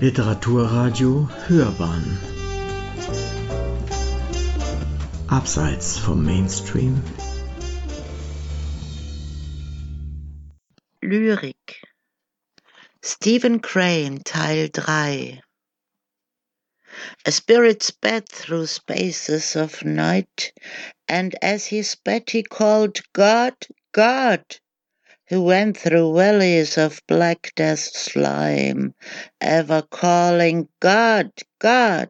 Literaturradio Hörbahn. Abseits vom Mainstream. Lyrik. Stephen Crane Teil 3 A spirit sped through spaces of night, and as he sped he called, God, God! Who went through valleys of black death slime, ever calling, God, God.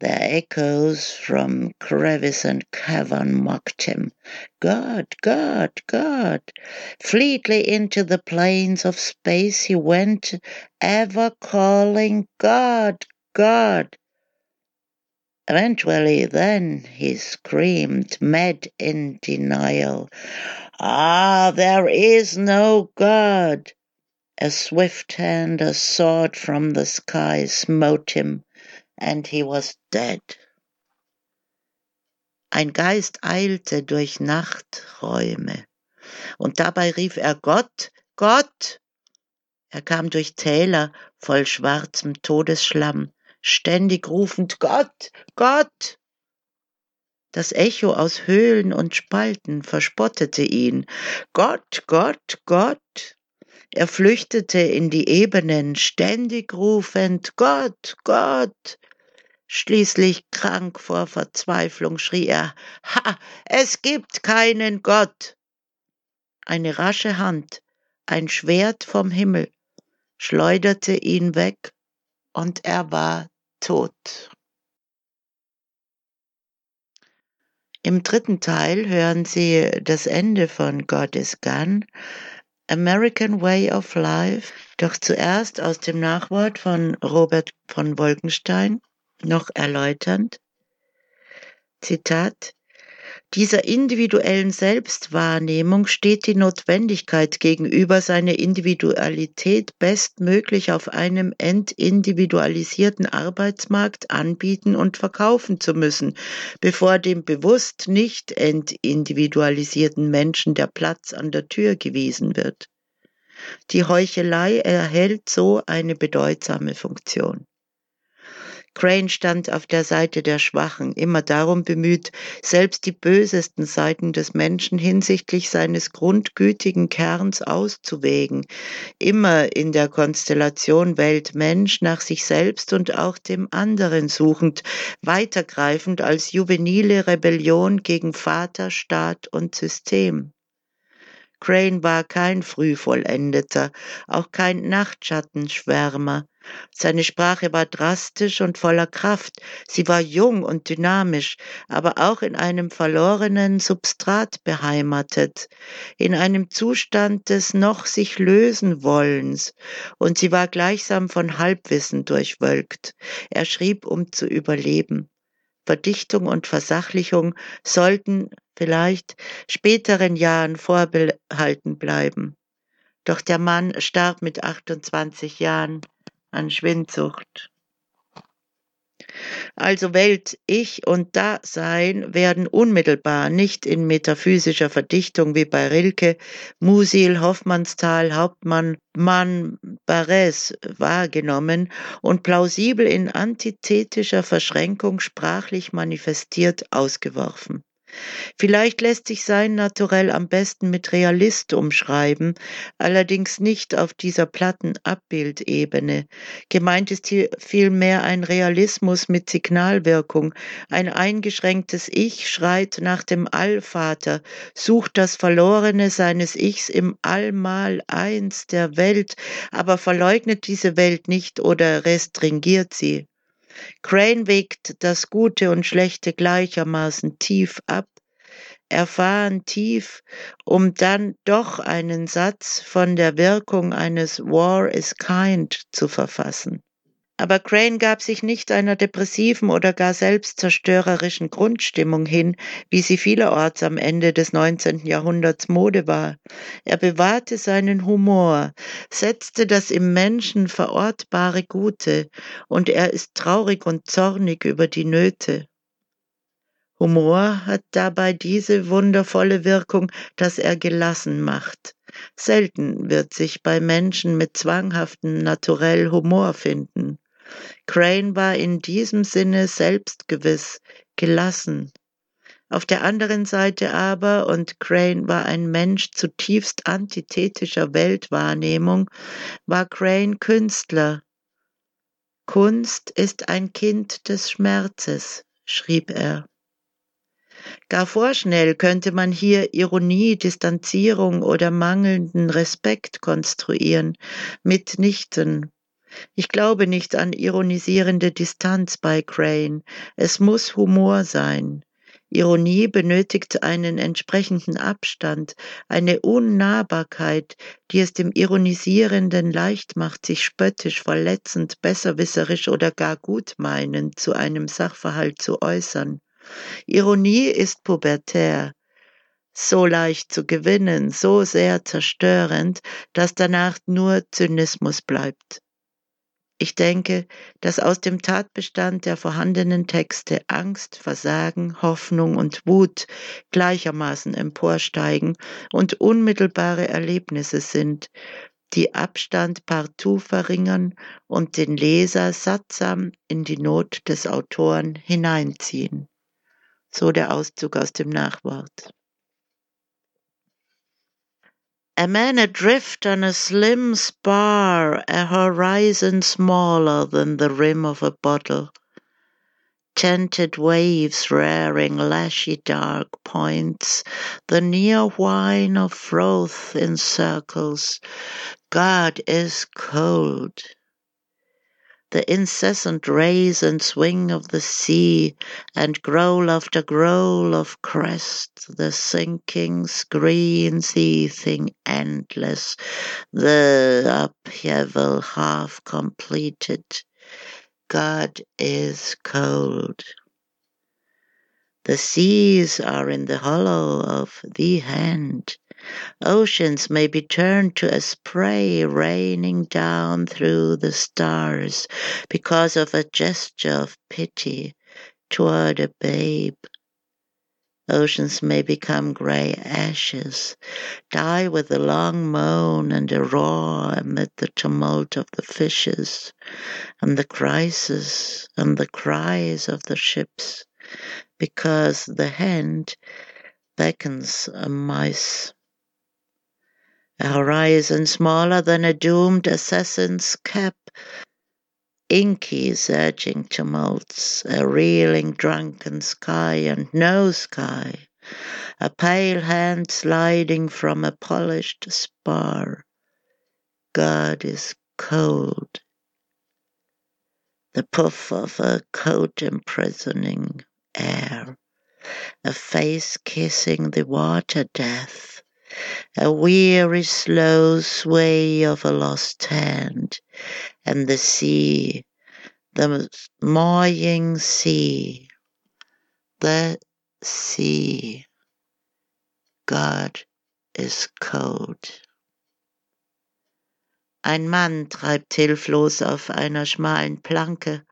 Their echoes from crevice and cavern mocked him. God, God, God. Fleetly into the plains of space he went, ever calling, God, God. Eventually, then he screamed, mad in denial, Ah, there is no God! A swift hand, a sword from the sky smote him, and he was dead. Ein Geist eilte durch Nachträume, und dabei rief er Gott, Gott! Er kam durch Täler voll schwarzem Todesschlamm, ständig rufend Gott, Gott! Das Echo aus Höhlen und Spalten verspottete ihn. Gott, Gott, Gott! Er flüchtete in die Ebenen, ständig rufend Gott, Gott! Schließlich krank vor Verzweiflung schrie er Ha, es gibt keinen Gott. Eine rasche Hand, ein Schwert vom Himmel, schleuderte ihn weg, und er war tot. Im dritten Teil hören Sie das Ende von God is Gone, American Way of Life, doch zuerst aus dem Nachwort von Robert von Wolkenstein noch erläuternd. Zitat dieser individuellen Selbstwahrnehmung steht die Notwendigkeit gegenüber, seine Individualität bestmöglich auf einem entindividualisierten Arbeitsmarkt anbieten und verkaufen zu müssen, bevor dem bewusst nicht entindividualisierten Menschen der Platz an der Tür gewiesen wird. Die Heuchelei erhält so eine bedeutsame Funktion. Crane stand auf der Seite der Schwachen, immer darum bemüht, selbst die bösesten Seiten des Menschen hinsichtlich seines grundgütigen Kerns auszuwägen, immer in der Konstellation Welt-Mensch nach sich selbst und auch dem anderen suchend, weitergreifend als juvenile Rebellion gegen Vater, Staat und System. Crane war kein Frühvollendeter, auch kein Nachtschattenschwärmer. Seine Sprache war drastisch und voller Kraft. Sie war jung und dynamisch, aber auch in einem verlorenen Substrat beheimatet, in einem Zustand des noch sich lösen wollens. Und sie war gleichsam von Halbwissen durchwölkt. Er schrieb, um zu überleben. Verdichtung und Versachlichung sollten vielleicht späteren Jahren vorbehalten bleiben. Doch der Mann starb mit 28 Jahren an Schwindsucht. Also Welt, Ich und Dasein werden unmittelbar, nicht in metaphysischer Verdichtung wie bei Rilke, Musil, Hoffmannsthal, Hauptmann, Mann, Barres wahrgenommen und plausibel in antithetischer Verschränkung sprachlich manifestiert ausgeworfen. Vielleicht lässt sich sein Naturell am besten mit Realist umschreiben, allerdings nicht auf dieser platten Abbildebene. Gemeint ist hier vielmehr ein Realismus mit Signalwirkung. Ein eingeschränktes Ich schreit nach dem Allvater, sucht das Verlorene seines Ichs im Allmal eins der Welt, aber verleugnet diese Welt nicht oder restringiert sie. Crane wägt das Gute und Schlechte gleichermaßen tief ab, erfahren tief, um dann doch einen Satz von der Wirkung eines War is kind zu verfassen. Aber Crane gab sich nicht einer depressiven oder gar selbstzerstörerischen Grundstimmung hin, wie sie vielerorts am Ende des 19. Jahrhunderts Mode war. Er bewahrte seinen Humor, setzte das im Menschen verortbare Gute, und er ist traurig und zornig über die Nöte. Humor hat dabei diese wundervolle Wirkung, dass er gelassen macht. Selten wird sich bei Menschen mit zwanghaftem Naturell Humor finden. Crane war in diesem Sinne selbstgewiss, gelassen. Auf der anderen Seite aber, und Crane war ein Mensch zutiefst antithetischer Weltwahrnehmung, war Crane Künstler. Kunst ist ein Kind des Schmerzes, schrieb er. Gar vorschnell könnte man hier Ironie, Distanzierung oder mangelnden Respekt konstruieren. Mitnichten. Ich glaube nicht an ironisierende Distanz bei Crane. Es muss Humor sein. Ironie benötigt einen entsprechenden Abstand, eine Unnahbarkeit, die es dem Ironisierenden leicht macht, sich spöttisch, verletzend, besserwisserisch oder gar gutmeinend zu einem Sachverhalt zu äußern. Ironie ist pubertär, so leicht zu gewinnen, so sehr zerstörend, dass danach nur Zynismus bleibt. Ich denke, dass aus dem Tatbestand der vorhandenen Texte Angst, Versagen, Hoffnung und Wut gleichermaßen emporsteigen und unmittelbare Erlebnisse sind, die Abstand partout verringern und den Leser sattsam in die Not des Autoren hineinziehen. So der Auszug aus dem Nachwort. A man adrift on a slim spar, a horizon smaller than the rim of a bottle. Tented waves rearing lashy dark points, the near whine of froth in circles. God is cold the incessant raise and swing of the sea, and growl after growl of crest, the sinking screen seething endless, the upheaval half completed. God is cold. The seas are in the hollow of the hand, Oceans may be turned to a spray raining down through the stars because of a gesture of pity toward a babe. Oceans may become grey ashes, die with a long moan and a roar amid the tumult of the fishes, and the crisis and the cries of the ships, because the hand beckons a mice a horizon smaller than a doomed assassin's cap, inky surging tumults, a reeling drunken sky and no sky, a pale hand sliding from a polished spar. God is cold. The puff of a coat imprisoning air, a face kissing the water death a weary slow sway of a lost hand, and the sea, the moying sea, the sea. God is cold. Ein Mann treibt hilflos auf einer schmalen Planke,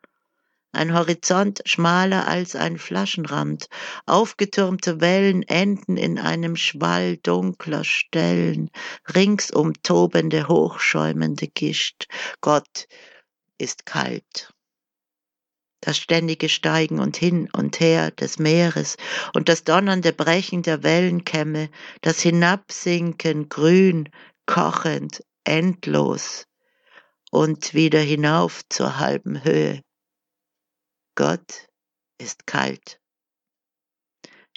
ein Horizont schmaler als ein Flaschenrand, aufgetürmte Wellen enden in einem Schwall dunkler Stellen, ringsum tobende, hochschäumende Gischt. Gott ist kalt. Das ständige Steigen und hin und her des Meeres und das donnernde Brechen der Wellenkämme, das Hinabsinken grün, kochend, endlos und wieder hinauf zur halben Höhe. Gott ist kalt.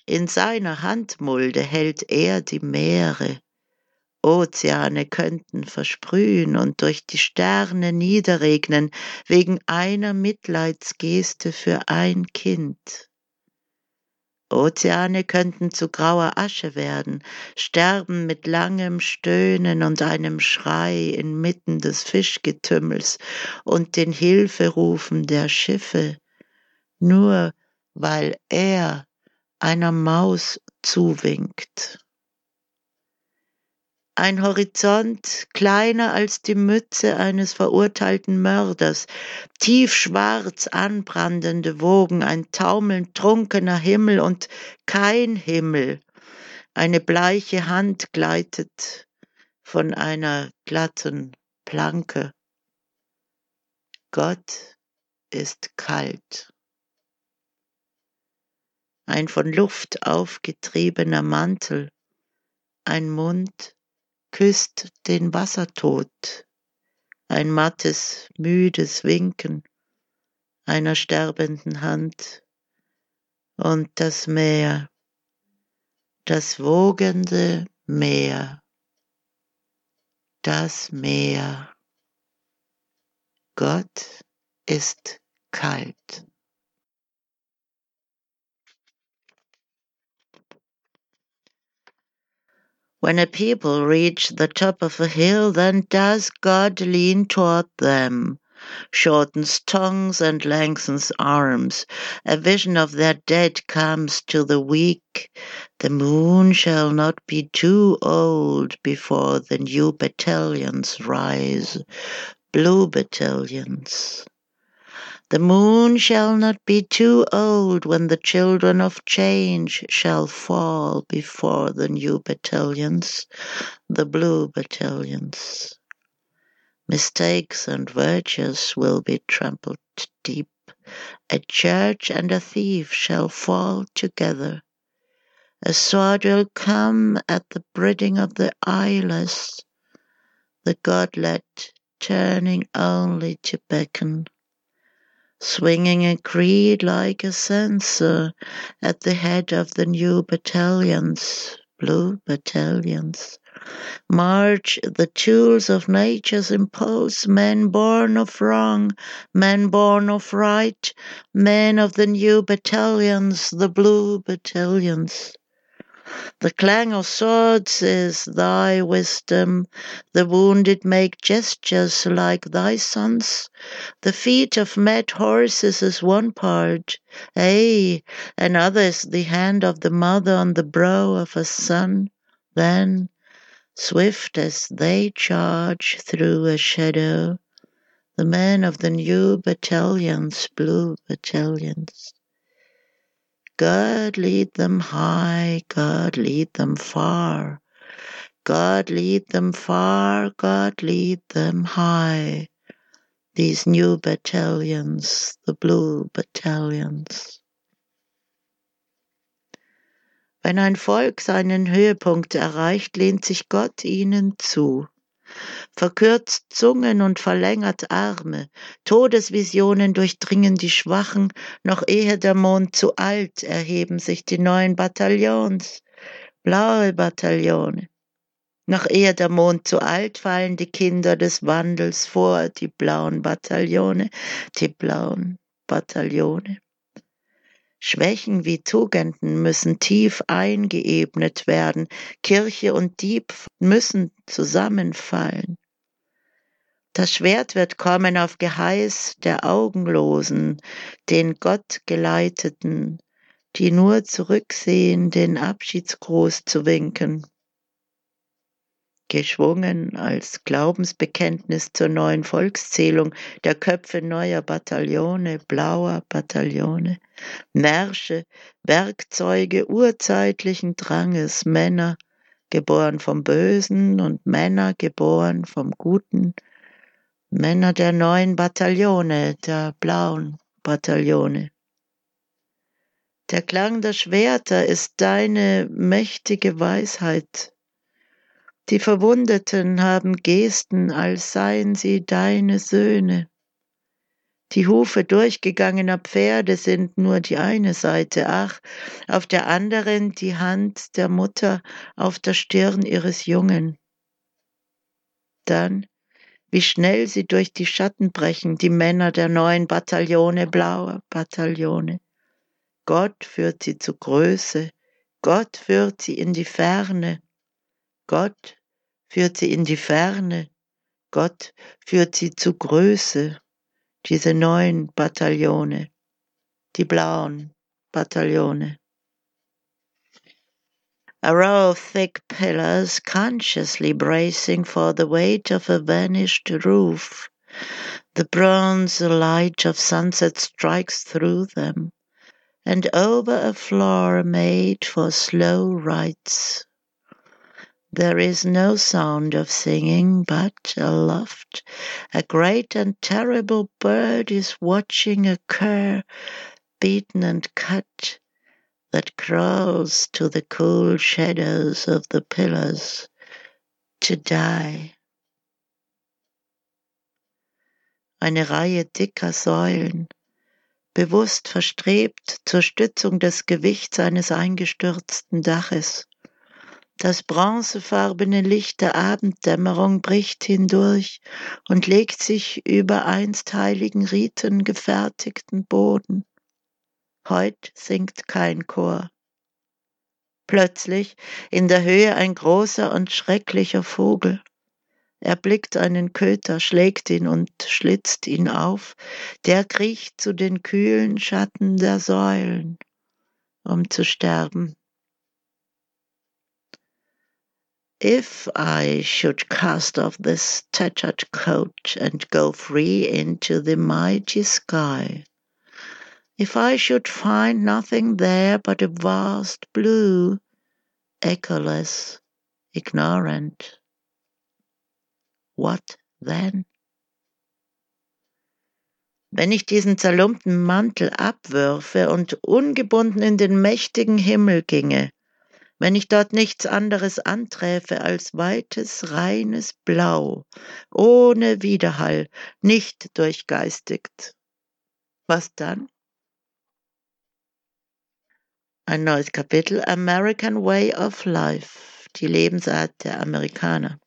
In seiner Handmulde hält er die Meere. Ozeane könnten versprühen und durch die Sterne niederregnen wegen einer Mitleidsgeste für ein Kind. Ozeane könnten zu grauer Asche werden, sterben mit langem Stöhnen und einem Schrei inmitten des Fischgetümmels und den Hilferufen der Schiffe, nur weil er einer Maus zuwinkt. Ein Horizont kleiner als die Mütze eines verurteilten Mörders, tiefschwarz anbrandende Wogen, ein taumelnd trunkener Himmel und kein Himmel. Eine bleiche Hand gleitet von einer glatten Planke. Gott ist kalt. Ein von Luft aufgetriebener Mantel, ein Mund küsst den Wassertod, ein mattes, müdes Winken einer sterbenden Hand und das Meer, das wogende Meer, das Meer. Gott ist kalt. When a people reach the top of a hill, then does God lean toward them, shortens tongues and lengthens arms. A vision of their dead comes to the weak. The moon shall not be too old before the new battalions rise, blue battalions. The moon shall not be too old when the children of change shall fall before the new battalions, the blue battalions. Mistakes and virtues will be trampled deep. A church and a thief shall fall together. A sword will come at the breeding of the eyeless, the godlet turning only to beckon swinging a creed like a censer at the head of the new battalions, blue battalions. March the tools of nature's impulse, men born of wrong, men born of right, men of the new battalions, the blue battalions. The clang of swords is thy wisdom. The wounded make gestures like thy sons. The feet of mad horses is one part, ay, another is the hand of the mother on the brow of a son. Then, swift as they charge through a shadow, the men of the new battalions, blue battalions, God lead them high, God lead them far. God lead them far, God lead them high. These new battalions, the blue battalions. Wenn ein Volk seinen Höhepunkt erreicht, lehnt sich Gott ihnen zu verkürzt Zungen und verlängert Arme, Todesvisionen durchdringen die Schwachen, noch ehe der Mond zu alt erheben sich die neuen Bataillons, blaue Bataillone. Noch ehe der Mond zu alt fallen die Kinder des Wandels vor, die blauen Bataillone, die blauen Bataillone. Schwächen wie Tugenden müssen tief eingeebnet werden. Kirche und Dieb müssen zusammenfallen. Das Schwert wird kommen auf Geheiß der Augenlosen, den Gottgeleiteten, die nur zurücksehen, den Abschiedsgruß zu winken geschwungen als Glaubensbekenntnis zur neuen Volkszählung der Köpfe neuer Bataillone, blauer Bataillone, Märsche, Werkzeuge urzeitlichen Dranges, Männer, geboren vom Bösen und Männer geboren vom Guten, Männer der neuen Bataillone, der blauen Bataillone. Der Klang der Schwerter ist deine mächtige Weisheit, die Verwundeten haben Gesten, als seien sie deine Söhne. Die Hufe durchgegangener Pferde sind nur die eine Seite, ach, auf der anderen die Hand der Mutter auf der Stirn ihres Jungen. Dann, wie schnell sie durch die Schatten brechen, die Männer der neuen Bataillone, blauer Bataillone. Gott führt sie zu Größe, Gott führt sie in die Ferne, Gott führt sie in die Ferne, Gott führt sie zu Größe, diese neuen Bataillone, die blauen Bataillone. A row of thick pillars consciously bracing for the weight of a vanished roof. The bronze light of sunset strikes through them, and over a floor made for slow rites There is no sound of singing, but aloft a great and terrible bird is watching a cur beaten and cut that crawls to the cool shadows of the pillars to die. Eine Reihe dicker Säulen, bewusst verstrebt zur Stützung des Gewichts eines eingestürzten Daches. Das bronzefarbene Licht der Abenddämmerung bricht hindurch und legt sich über einst heiligen Riten gefertigten Boden. Heut singt kein Chor. Plötzlich in der Höhe ein großer und schrecklicher Vogel. Er blickt einen Köter, schlägt ihn und schlitzt ihn auf. Der kriecht zu den kühlen Schatten der Säulen, um zu sterben. If I should cast off this tattered coat and go free into the mighty sky, If I should find nothing there but a vast blue, echoless, ignorant, what then? Wenn ich diesen zerlumpten Mantel abwürfe und ungebunden in den mächtigen Himmel ginge, wenn ich dort nichts anderes anträfe als weites, reines Blau, ohne Widerhall, nicht durchgeistigt, was dann? Ein neues Kapitel American Way of Life, die Lebensart der Amerikaner.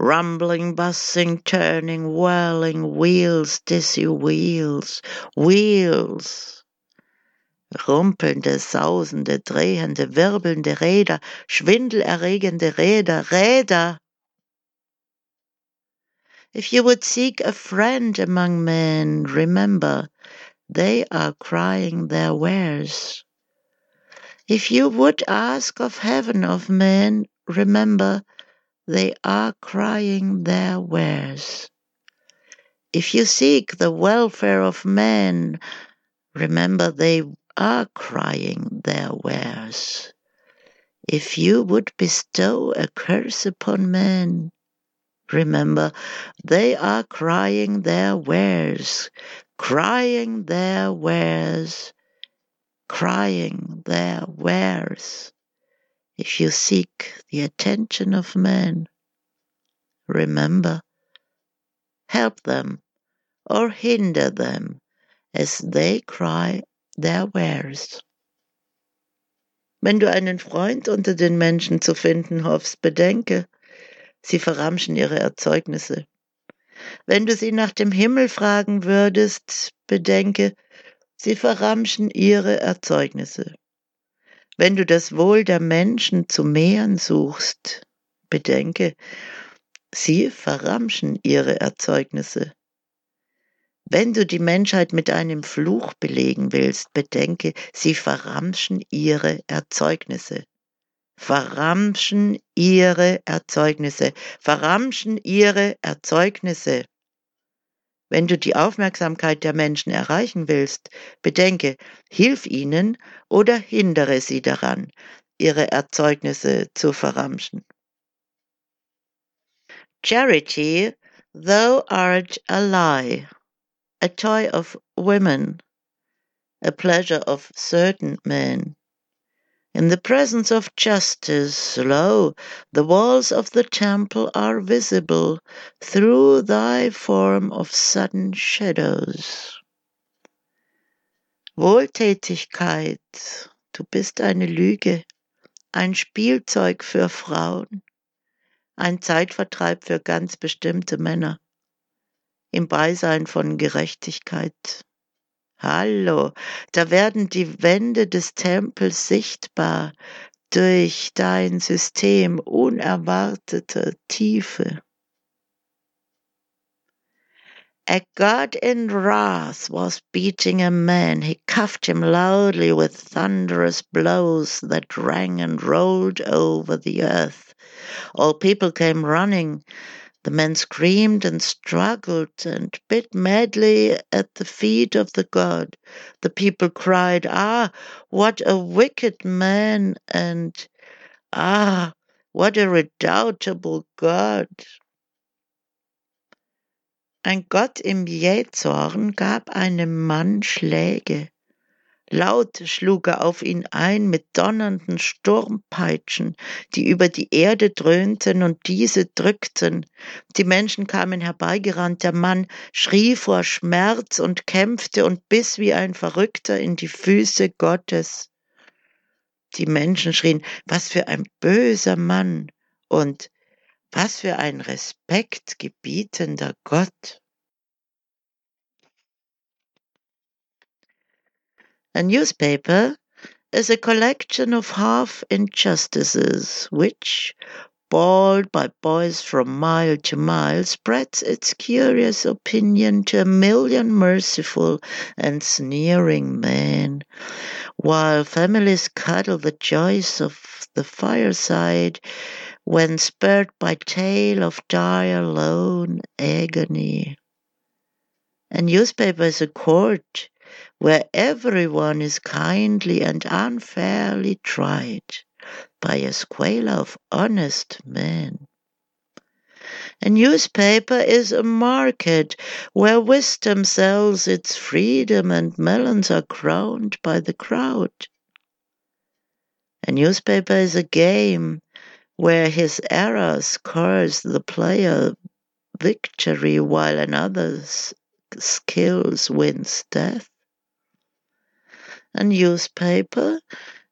Rumbling, buzzing, turning, whirling, wheels, dizzy wheels, wheels. Rumpelnde, sausende, drehende, wirbelnde Räder, schwindelerregende Räder, Räder. If you would seek a friend among men, remember they are crying their wares. If you would ask of heaven of men, remember they are crying their wares. If you seek the welfare of men, remember they are crying their wares. If you would bestow a curse upon men, remember they are crying their wares, crying their wares, crying their wares. If you seek the attention of men, remember, help them or hinder them as they cry their wares. Wenn du einen Freund unter den Menschen zu finden hoffst, bedenke, sie verramschen ihre Erzeugnisse. Wenn du sie nach dem Himmel fragen würdest, bedenke, sie verramschen ihre Erzeugnisse. Wenn du das Wohl der Menschen zu mehren suchst, bedenke, sie verramschen ihre Erzeugnisse. Wenn du die Menschheit mit einem Fluch belegen willst, bedenke, sie verramschen ihre Erzeugnisse verramschen ihre Erzeugnisse, verramschen ihre Erzeugnisse. Wenn du die Aufmerksamkeit der Menschen erreichen willst, bedenke, hilf ihnen oder hindere sie daran, ihre Erzeugnisse zu verramschen. Charity, thou art a lie, a toy of women, a pleasure of certain men. In the presence of justice, lo, the walls of the temple are visible through thy form of sudden shadows. Wohltätigkeit, du bist eine Lüge, ein Spielzeug für Frauen, ein Zeitvertreib für ganz bestimmte Männer, im Beisein von Gerechtigkeit. Hallo, da werden die Wände des Tempels sichtbar durch dein System unerwarteter Tiefe. A god in wrath was beating a man. He cuffed him loudly with thunderous blows that rang and rolled over the earth. All people came running the men screamed and struggled and bit madly at the feet of the god. The people cried, Ah, what a wicked man! And Ah, what a redoubtable God! Ein Gott im Jähzorn gab einem Mann Schläge. Laut schlug er auf ihn ein mit donnernden Sturmpeitschen, die über die Erde dröhnten und diese drückten. Die Menschen kamen herbeigerannt, der Mann schrie vor Schmerz und kämpfte und biss wie ein Verrückter in die Füße Gottes. Die Menschen schrien, was für ein böser Mann und was für ein respektgebietender Gott. A newspaper is a collection of half injustices which, bawled by boys from mile to mile, spreads its curious opinion to a million merciful and sneering men, while families cuddle the joys of the fireside when spurred by tale of dire lone agony. A newspaper is a court where everyone is kindly and unfairly tried by a squalor of honest men. A newspaper is a market where wisdom sells its freedom and melons are crowned by the crowd. A newspaper is a game where his error scores the player victory while another's skills wins death. A newspaper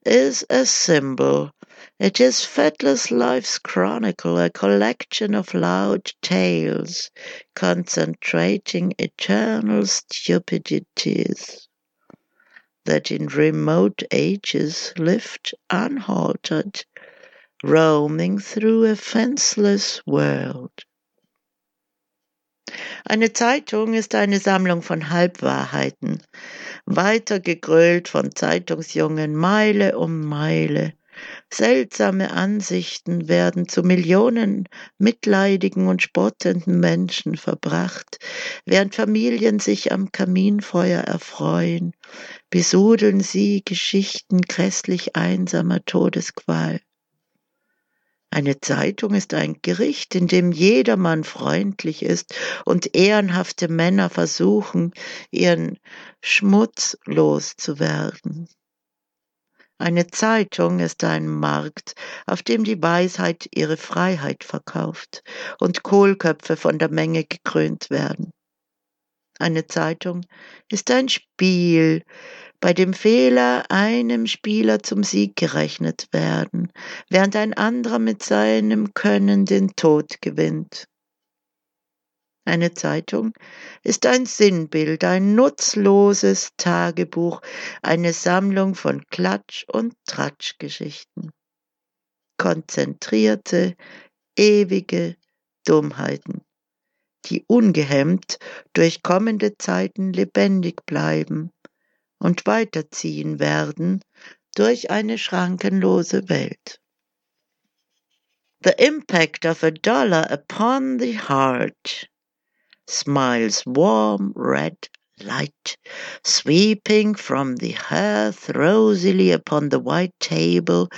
is a symbol. It is Fettler's life's chronicle, a collection of loud tales concentrating eternal stupidities that in remote ages lived unhaltered roaming through a fenceless world. Eine Zeitung ist eine Sammlung von Halbwahrheiten, weitergegrölt von Zeitungsjungen Meile um Meile. Seltsame Ansichten werden zu Millionen mitleidigen und spottenden Menschen verbracht, während Familien sich am Kaminfeuer erfreuen, besudeln sie Geschichten grässlich einsamer Todesqual. Eine Zeitung ist ein Gericht, in dem jedermann freundlich ist und ehrenhafte Männer versuchen, ihren Schmutz loszuwerden. Eine Zeitung ist ein Markt, auf dem die Weisheit ihre Freiheit verkauft und Kohlköpfe von der Menge gekrönt werden. Eine Zeitung ist ein Spiel, bei dem Fehler einem Spieler zum Sieg gerechnet werden, während ein anderer mit seinem Können den Tod gewinnt. Eine Zeitung ist ein Sinnbild, ein nutzloses Tagebuch, eine Sammlung von Klatsch- und Tratschgeschichten. Konzentrierte, ewige Dummheiten, die ungehemmt durch kommende Zeiten lebendig bleiben und weiterziehen werden durch eine schrankenlose Welt. The impact of a dollar upon the heart smiles warm red light sweeping from the hearth rosily upon the white table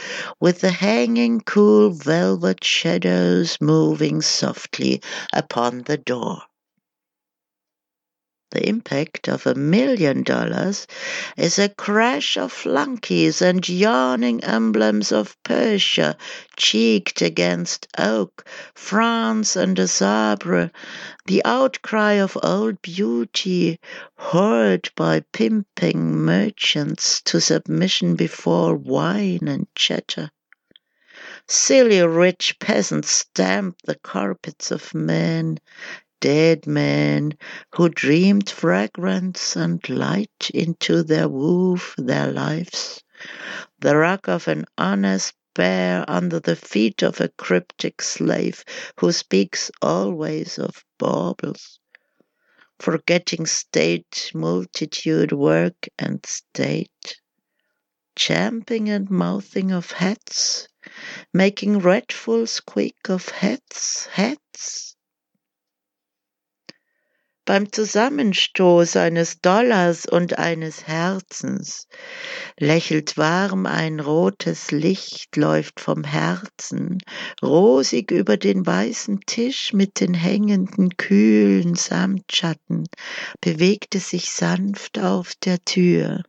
with the hanging cool velvet shadows moving softly upon the door. The impact of a million dollars is a crash of flunkies and yawning emblems of Persia cheeked against oak, France and a sabre, the outcry of old beauty heard by pimping merchants to submission before wine and chatter. Silly rich peasants stamp the carpets of men, dead men who dreamed fragrance and light into their woof their lives, the rock of an honest bear under the feet of a cryptic slave who speaks always of baubles, forgetting state, multitude, work, and state, champing and mouthing of hats, making dreadful squeak of hats, hats, beim Zusammenstoß eines Dollars und eines Herzens. Lächelt warm ein rotes Licht, läuft vom Herzen, rosig über den weißen Tisch mit den hängenden kühlen Samtschatten, bewegte sich sanft auf der Tür.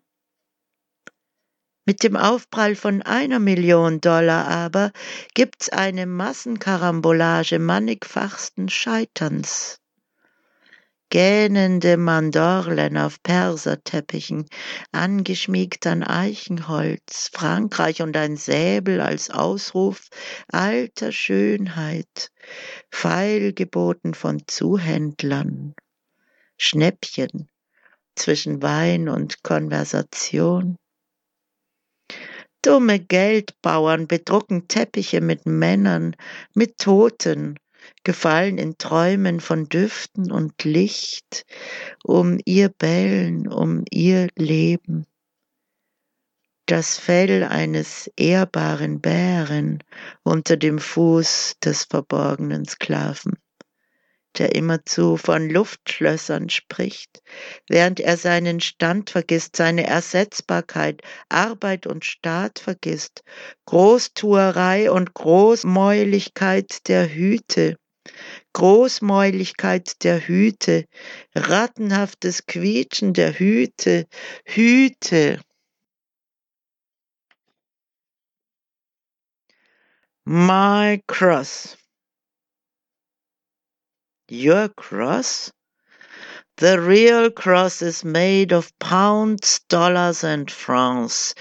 Mit dem Aufprall von einer Million Dollar aber gibt's eine Massenkarambolage mannigfachsten Scheiterns. Gähnende Mandorlen auf Perserteppichen, angeschmiegt an Eichenholz, Frankreich und ein Säbel als Ausruf alter Schönheit, Feilgeboten von Zuhändlern, Schnäppchen zwischen Wein und Konversation. Dumme Geldbauern bedrucken Teppiche mit Männern, mit Toten, gefallen in Träumen von Düften und Licht, um ihr Bellen, um ihr Leben. Das Fell eines ehrbaren Bären unter dem Fuß des verborgenen Sklaven der immerzu von Luftschlössern spricht, während er seinen Stand vergisst, seine Ersetzbarkeit, Arbeit und Staat vergisst, Großtuerei und Großmäuligkeit der Hüte, Großmäuligkeit der Hüte, rattenhaftes Quietschen der Hüte, Hüte. My cross. Your cross? The real cross is made of pounds, dollars, and francs.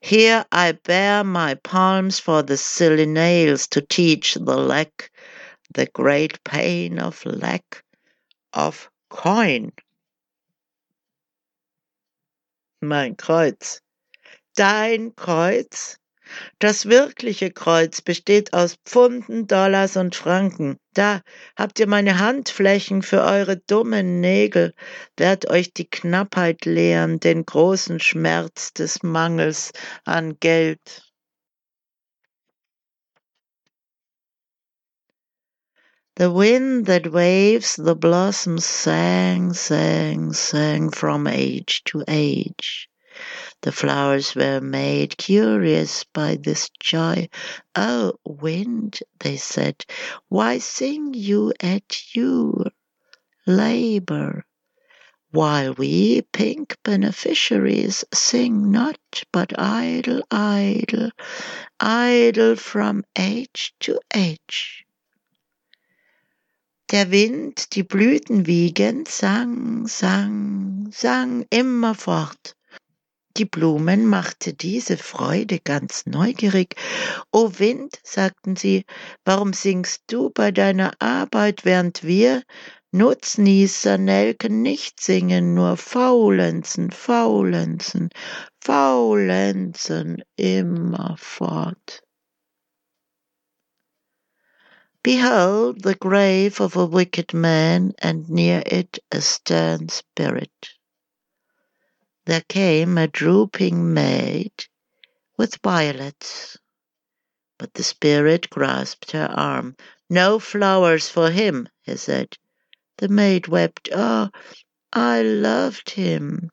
Here I bear my palms for the silly nails to teach the lack, the great pain of lack of coin. Mein Kreuz. Dein Kreuz? Das wirkliche Kreuz besteht aus Pfunden, Dollars und Franken. Da habt ihr meine Handflächen für eure dummen Nägel. Werd euch die Knappheit lehren, den großen Schmerz des Mangels an Geld. The wind that waves the blossoms sang, sang, sang from age to age. The flowers were made curious by this joy. "Oh, wind," they said, "why sing you at your labor, while we pink beneficiaries sing not, but idle, idle, idle from age to age?" Der Wind, die Blüten wiegend, sang, sang, sang immerfort. Die Blumen machte diese Freude ganz neugierig. O Wind, sagten sie, warum singst du bei deiner Arbeit, während wir Nutznießer Nelken nicht singen, nur faulenzen, faulenzen, faulenzen immerfort. Behold the grave of a wicked man, and near it a stern spirit. there came a drooping maid with violets. But the spirit grasped her arm. No flowers for him, he said. The maid wept. Ah, oh, I loved him.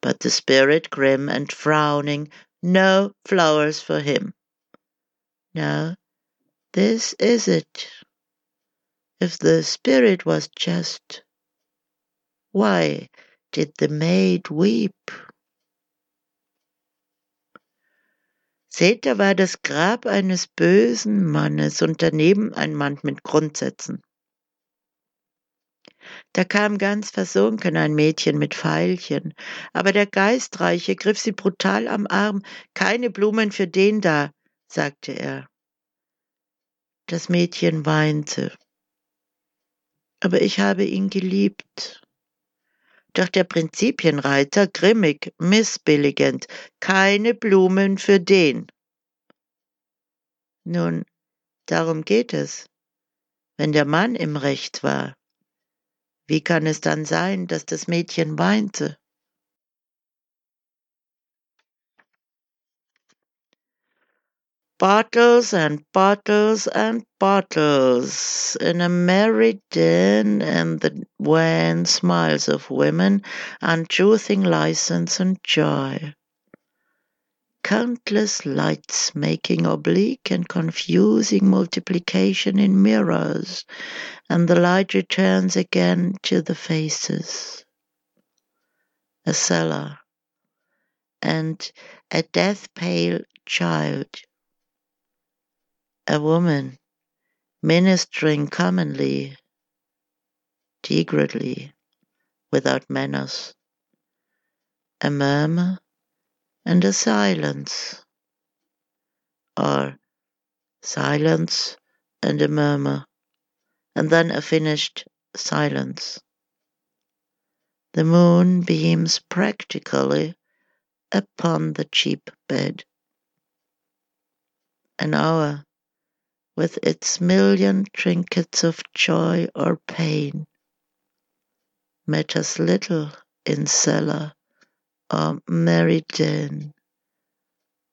But the spirit, grim and frowning, no flowers for him. No, this is it. If the spirit was just, why did the maid weep? Seht, da war das Grab eines bösen Mannes und daneben ein Mann mit Grundsätzen. Da kam ganz versunken ein Mädchen mit Veilchen, aber der Geistreiche griff sie brutal am Arm. Keine Blumen für den da, sagte er. Das Mädchen weinte. Aber ich habe ihn geliebt. Doch der Prinzipienreiter grimmig, missbilligend, keine Blumen für den. Nun, darum geht es. Wenn der Mann im Recht war, wie kann es dann sein, dass das Mädchen weinte? Bottles and bottles and bottles in a merry din and the wan smiles of women untruthing license and joy. Countless lights making oblique and confusing multiplication in mirrors, and the light returns again to the faces. A cellar and a death pale child a woman ministering commonly, degradedly, without manners, a murmur and a silence, or silence and a murmur, and then a finished silence. The moon beams practically upon the cheap bed. An hour with its million trinkets of joy or pain, matters little in cellar or merry den,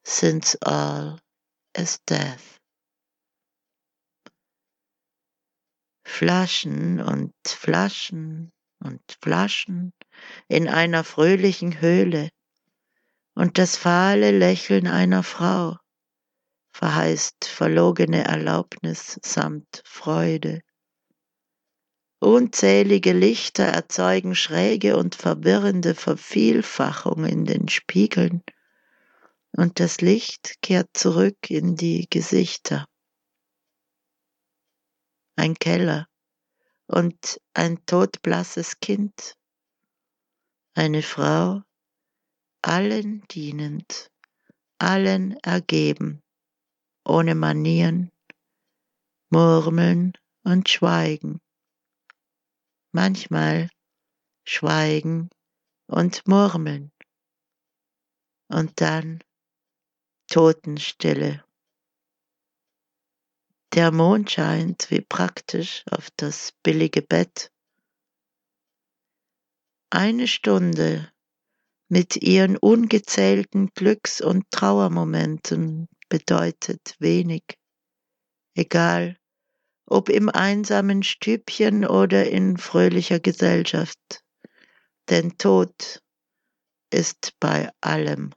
since all is death. Flaschen und Flaschen und Flaschen in einer fröhlichen Höhle und das fahle Lächeln einer Frau, verheißt verlogene Erlaubnis samt Freude. Unzählige Lichter erzeugen schräge und verwirrende Vervielfachung in den Spiegeln, und das Licht kehrt zurück in die Gesichter. Ein Keller und ein todblasses Kind, eine Frau, allen dienend, allen ergeben, ohne Manieren, Murmeln und Schweigen. Manchmal Schweigen und Murmeln. Und dann Totenstille. Der Mond scheint wie praktisch auf das billige Bett. Eine Stunde mit ihren ungezählten Glücks- und Trauermomenten bedeutet wenig, egal ob im einsamen Stübchen oder in fröhlicher Gesellschaft, denn Tod ist bei allem.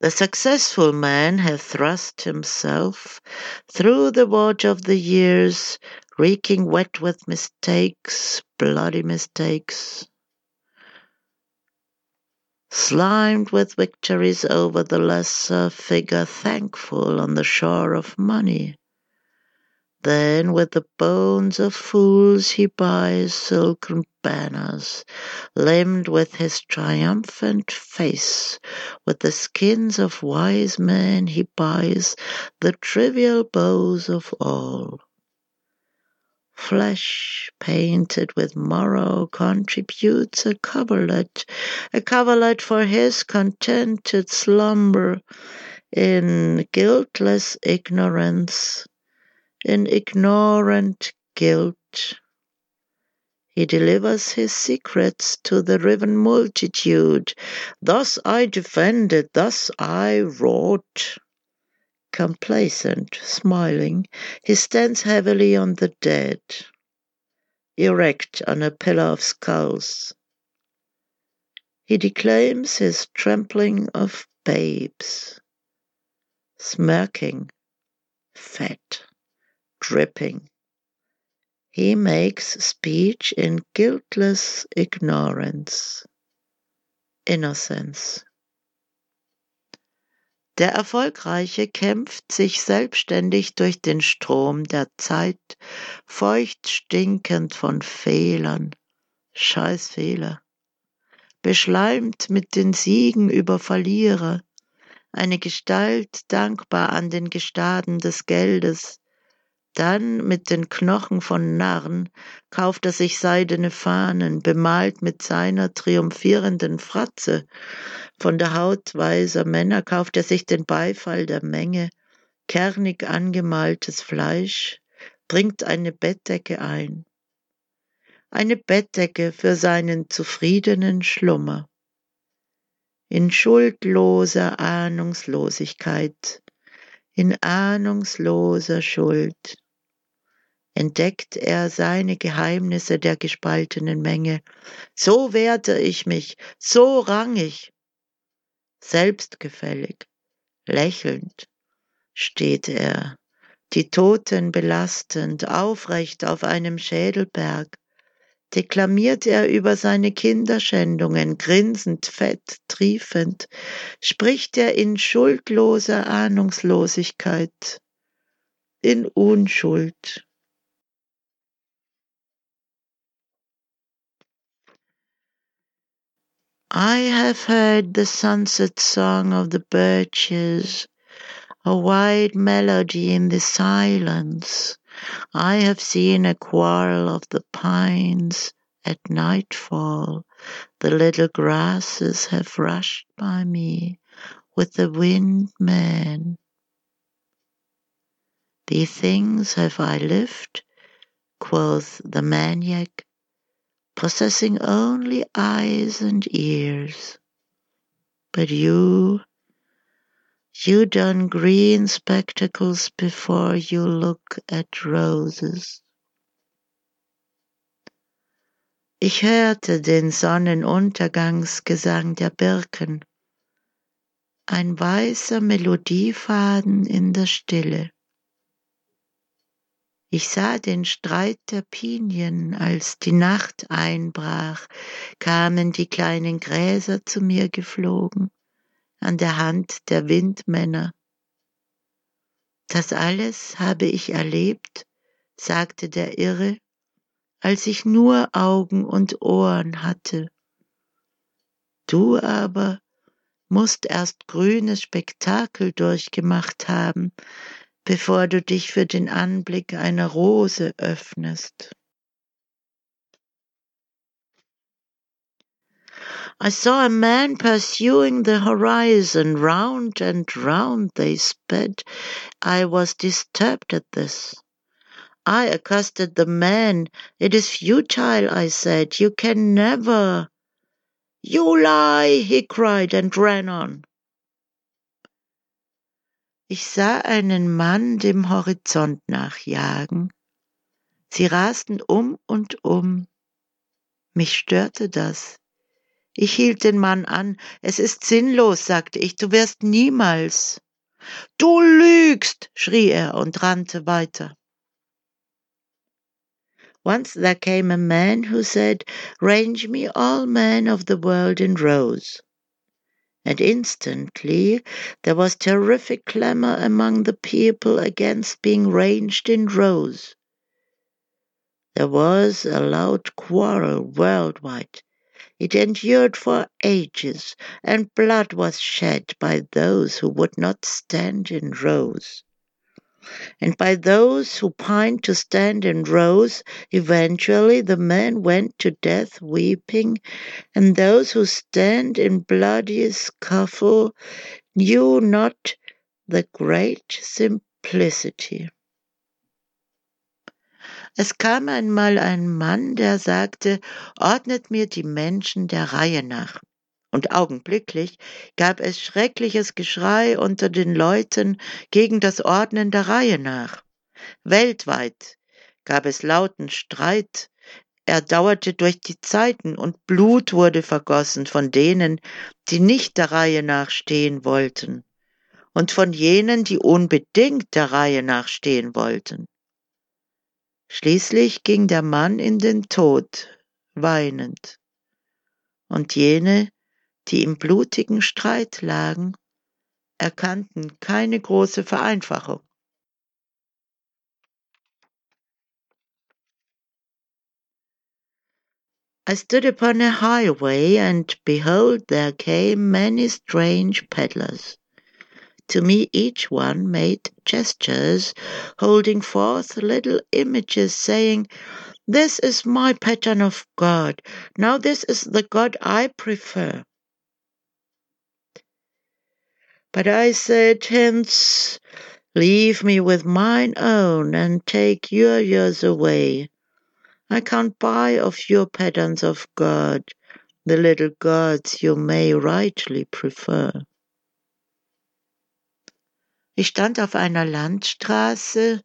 The successful man hath thrust himself through the watch of the years, reeking wet with mistakes, bloody mistakes, slimed with victories over the lesser figure, thankful on the shore of money. Then with the bones of fools he buys silken banners, limned with his triumphant face. With the skins of wise men he buys the trivial bows of all. Flesh painted with morrow contributes a coverlet, a coverlet for his contented slumber in guiltless ignorance in ignorant guilt. He delivers his secrets to the riven multitude. Thus I defended, thus I wrought. Complacent, smiling, he stands heavily on the dead, erect on a pillar of skulls. He declaims his trampling of babes, smirking, fat dripping. He makes speech in guiltless ignorance, innocence. Der Erfolgreiche kämpft sich selbstständig durch den Strom der Zeit, feucht stinkend von Fehlern, Scheißfehler, beschleimt mit den Siegen über Verlierer, eine Gestalt dankbar an den Gestaden des Geldes, dann mit den Knochen von Narren kauft er sich seidene Fahnen, bemalt mit seiner triumphierenden Fratze. Von der Haut weiser Männer kauft er sich den Beifall der Menge, kernig angemaltes Fleisch, bringt eine Bettdecke ein. eine Bettdecke für seinen zufriedenen Schlummer. In schuldloser Ahnungslosigkeit, in ahnungsloser Schuld entdeckt er seine Geheimnisse der gespaltenen Menge. So wehrte ich mich, so rang ich. Selbstgefällig, lächelnd steht er, die Toten belastend, aufrecht auf einem Schädelberg, deklamiert er über seine Kinderschändungen, grinsend, fett, triefend, spricht er in schuldloser Ahnungslosigkeit, in Unschuld. I have heard the sunset song of the birches, a white melody in the silence. I have seen a quarrel of the pines at nightfall. The little grasses have rushed by me with the wind man. These things have I lived, quoth the maniac, possessing only eyes and ears. But you, you don green spectacles before you look at roses. Ich hörte den Sonnenuntergangsgesang der Birken, ein weißer Melodiefaden in der Stille. Ich sah den Streit der Pinien, als die Nacht einbrach, kamen die kleinen Gräser zu mir geflogen, an der Hand der Windmänner. Das alles habe ich erlebt, sagte der Irre, als ich nur Augen und Ohren hatte. Du aber musst erst grünes Spektakel durchgemacht haben, bevor du dich für den Anblick einer Rose öffnest. I saw a man pursuing the horizon, round and round they sped. I was disturbed at this. I accosted the man. It is futile, I said. You can never. You lie, he cried and ran on. Ich sah einen Mann dem Horizont nachjagen. Sie rasten um und um. Mich störte das. Ich hielt den Mann an. Es ist sinnlos, sagte ich, du wirst niemals. Du lügst, schrie er und rannte weiter. Once there came a man who said, Range me all men of the world in rows and instantly there was terrific clamor among the people against being ranged in rows. There was a loud quarrel worldwide. It endured for ages, and blood was shed by those who would not stand in rows. And by those who pined to stand in rows, eventually the men went to death weeping, and those who stand in bloody scuffle knew not the great simplicity. Es kam einmal ein Mann, der sagte, ordnet mir die Menschen der Reihe nach. Und augenblicklich gab es schreckliches Geschrei unter den Leuten gegen das Ordnen der Reihe nach. Weltweit gab es lauten Streit, er dauerte durch die Zeiten und Blut wurde vergossen von denen, die nicht der Reihe nach stehen wollten, und von jenen, die unbedingt der Reihe nach stehen wollten. Schließlich ging der Mann in den Tod, weinend, und jene, die im blutigen Streit lagen, erkannten keine große Vereinfachung. I stood upon a highway, and behold, there came many strange peddlers. To me, each one made gestures, holding forth little images, saying, This is my pattern of God. Now, this is the God I prefer. But I said, Hence, leave me with mine own, and take your yours away. I can't buy of your patterns of God the little gods you may rightly prefer. Ich stand auf einer Landstraße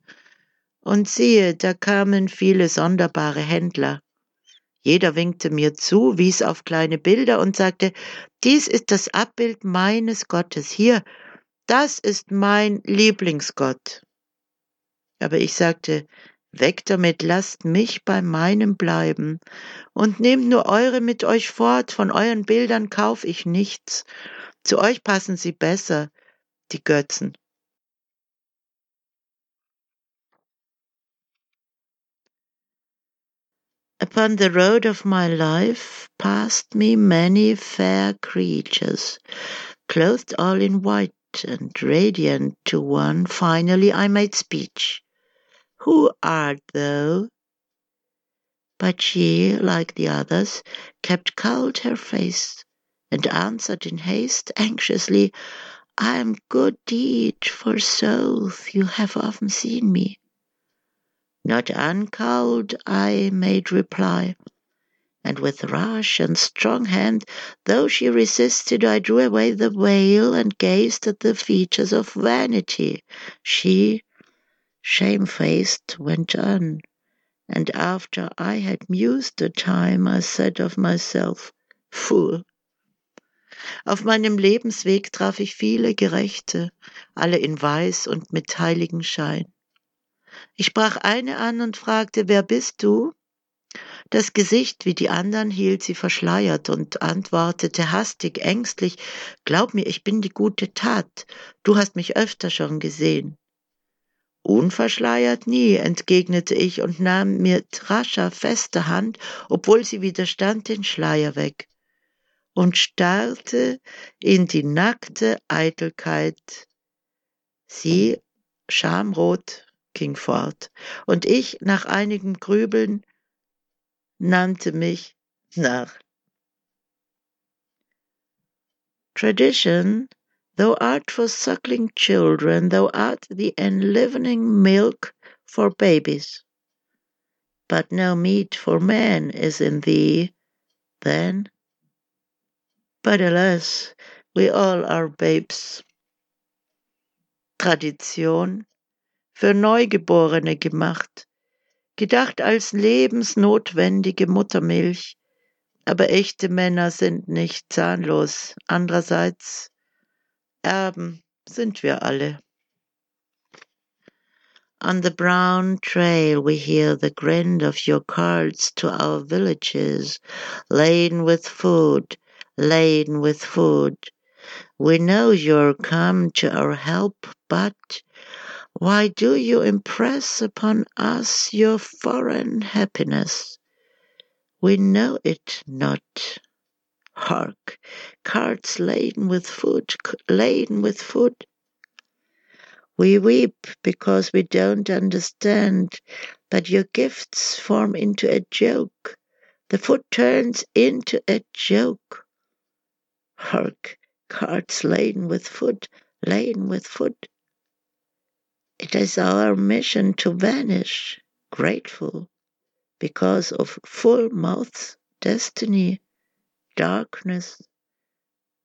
und siehe, da kamen viele sonderbare Händler. Jeder winkte mir zu, wies auf kleine Bilder und sagte, dies ist das Abbild meines Gottes. Hier, das ist mein Lieblingsgott. Aber ich sagte, weg damit, lasst mich bei meinem bleiben und nehmt nur eure mit euch fort, von euren Bildern kauf ich nichts. Zu euch passen sie besser, die Götzen. Upon the road of my life passed me many fair creatures, clothed all in white and radiant to one. Finally I made speech. Who art thou? But she, like the others, kept cold her face, and answered in haste, anxiously, I am good deed, forsooth you have often seen me. Not uncowed, I made reply, and with rush and strong hand, though she resisted, I drew away the veil and gazed at the features of vanity. She, shamefaced, went on, and after I had mused a time, I said of myself, Fool. Auf meinem Lebensweg traf ich viele Gerechte, alle in Weiß und mit Heiligenschein. Ich sprach eine an und fragte, wer bist du? Das Gesicht wie die anderen hielt sie verschleiert und antwortete hastig, ängstlich, Glaub mir, ich bin die gute Tat, du hast mich öfter schon gesehen. Unverschleiert nie, entgegnete ich und nahm mit rascher, fester Hand, obwohl sie widerstand, den Schleier weg und starrte in die nackte Eitelkeit. Sie, schamrot, ging fort, und ich, nach einigem Grübeln, nannte mich nach. Tradition, thou art for suckling children, thou art the enlivening milk for babies. But no meat for man is in thee, then. But alas, we all are babes. Tradition, für Neugeborene gemacht, gedacht als lebensnotwendige Muttermilch, aber echte Männer sind nicht zahnlos. Andererseits, Erben sind wir alle. On the brown trail we hear the grind of your carts to our villages, laden with food, laden with food. We know you're come to our help, but why do you impress upon us your foreign happiness? We know it not. Hark, carts laden with food, laden with food. We weep because we don't understand, but your gifts form into a joke. The food turns into a joke. Hark, carts laden with food, laden with food. It is our mission to vanish, grateful, because of full mouth's destiny, darkness.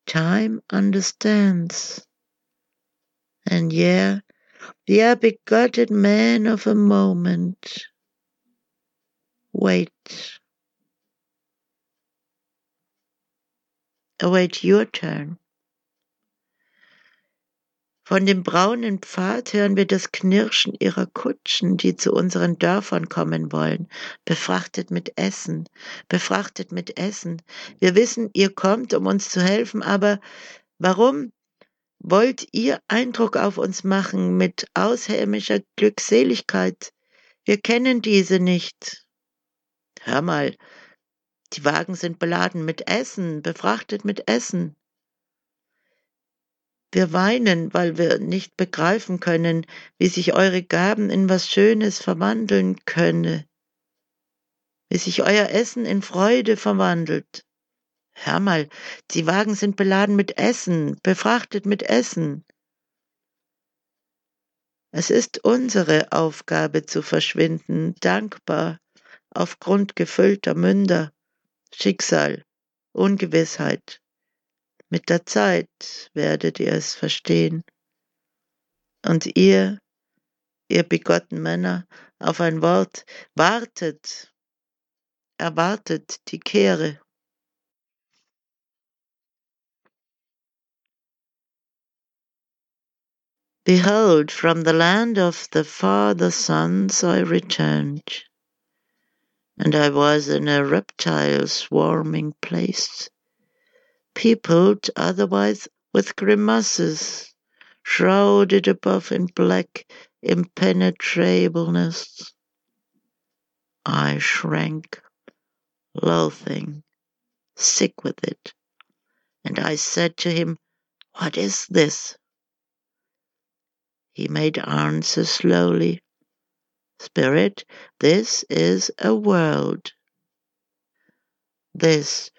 Time understands. And yeah, yeah, begotten man of a moment. Wait. Await your turn. Von dem braunen Pfad hören wir das Knirschen ihrer Kutschen, die zu unseren Dörfern kommen wollen, befrachtet mit Essen, befrachtet mit Essen. Wir wissen, ihr kommt, um uns zu helfen, aber warum wollt ihr Eindruck auf uns machen mit aushämischer Glückseligkeit? Wir kennen diese nicht. Hör mal, die Wagen sind beladen mit Essen, befrachtet mit Essen. Wir weinen, weil wir nicht begreifen können, wie sich eure Gaben in was Schönes verwandeln könne, wie sich euer Essen in Freude verwandelt. Hör mal, die Wagen sind beladen mit Essen, befrachtet mit Essen. Es ist unsere Aufgabe zu verschwinden, dankbar, aufgrund gefüllter Münder, Schicksal, Ungewissheit. Mit der Zeit werdet ihr es verstehen. Und ihr, ihr begotten Männer, auf ein Wort, wartet, erwartet die Kehre. Behold, from the land of the father sons I returned, and I was in a reptile swarming place, peopled otherwise with grimaces, shrouded above in black impenetrableness. I shrank, loathing, sick with it, and I said to him, What is this? He made answer slowly, Spirit, this is a world. This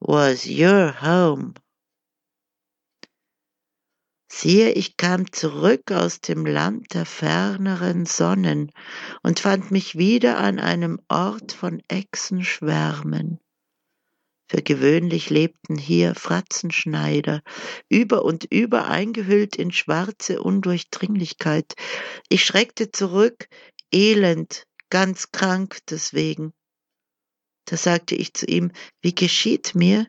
was your home. Siehe, ich kam zurück aus dem Land der ferneren Sonnen und fand mich wieder an einem Ort von Echsenschwärmen. Für gewöhnlich lebten hier Fratzenschneider, über und über eingehüllt in schwarze Undurchdringlichkeit. Ich schreckte zurück, elend, ganz krank deswegen. Da sagte ich zu ihm, wie geschieht mir?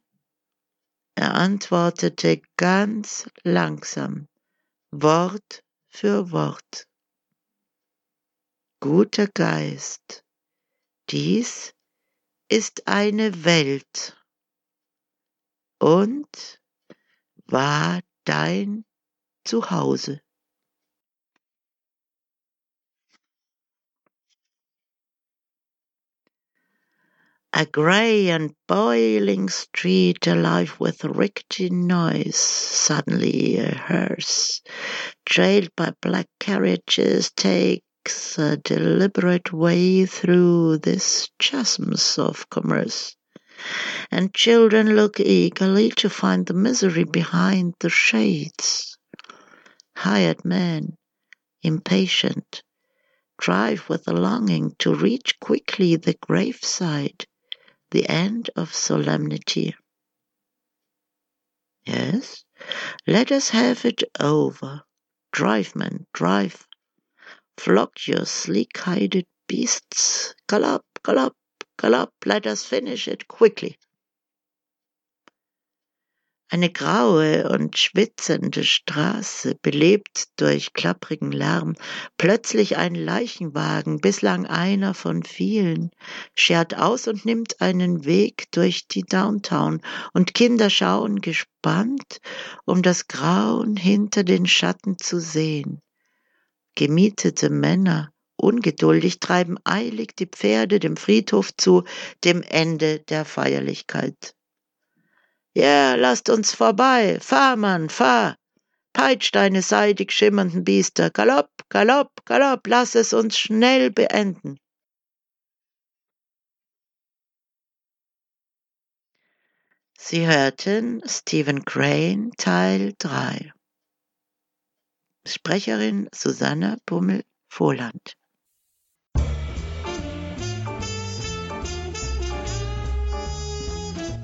Er antwortete ganz langsam, Wort für Wort. Guter Geist, dies ist eine Welt und war dein Zuhause. A grey and boiling street alive with rickety noise, suddenly a hearse, trailed by black carriages, takes a deliberate way through these chasms of commerce. And children look eagerly to find the misery behind the shades. Hired men, impatient, drive with a longing to reach quickly the graveside, the end of solemnity. Yes, let us have it over. Drive, drive. Flock your sleek-hided beasts. Gallop, gallop, gallop. Let us finish it quickly. Eine graue und schwitzende Straße, belebt durch klapprigen Lärm, plötzlich ein Leichenwagen, bislang einer von vielen, schert aus und nimmt einen Weg durch die Downtown, und Kinder schauen gespannt, um das Grauen hinter den Schatten zu sehen. Gemietete Männer, ungeduldig, treiben eilig die Pferde dem Friedhof zu, dem Ende der Feierlichkeit. Ja, lasst uns vorbei. Fahr, Mann, fahr. Peitscht deine seidig schimmernden Biester. Galopp, Galopp, Galopp, lass es uns schnell beenden. Sie hörten Stephen Crane Teil 3. Sprecherin Susanne Bummel-Vohland.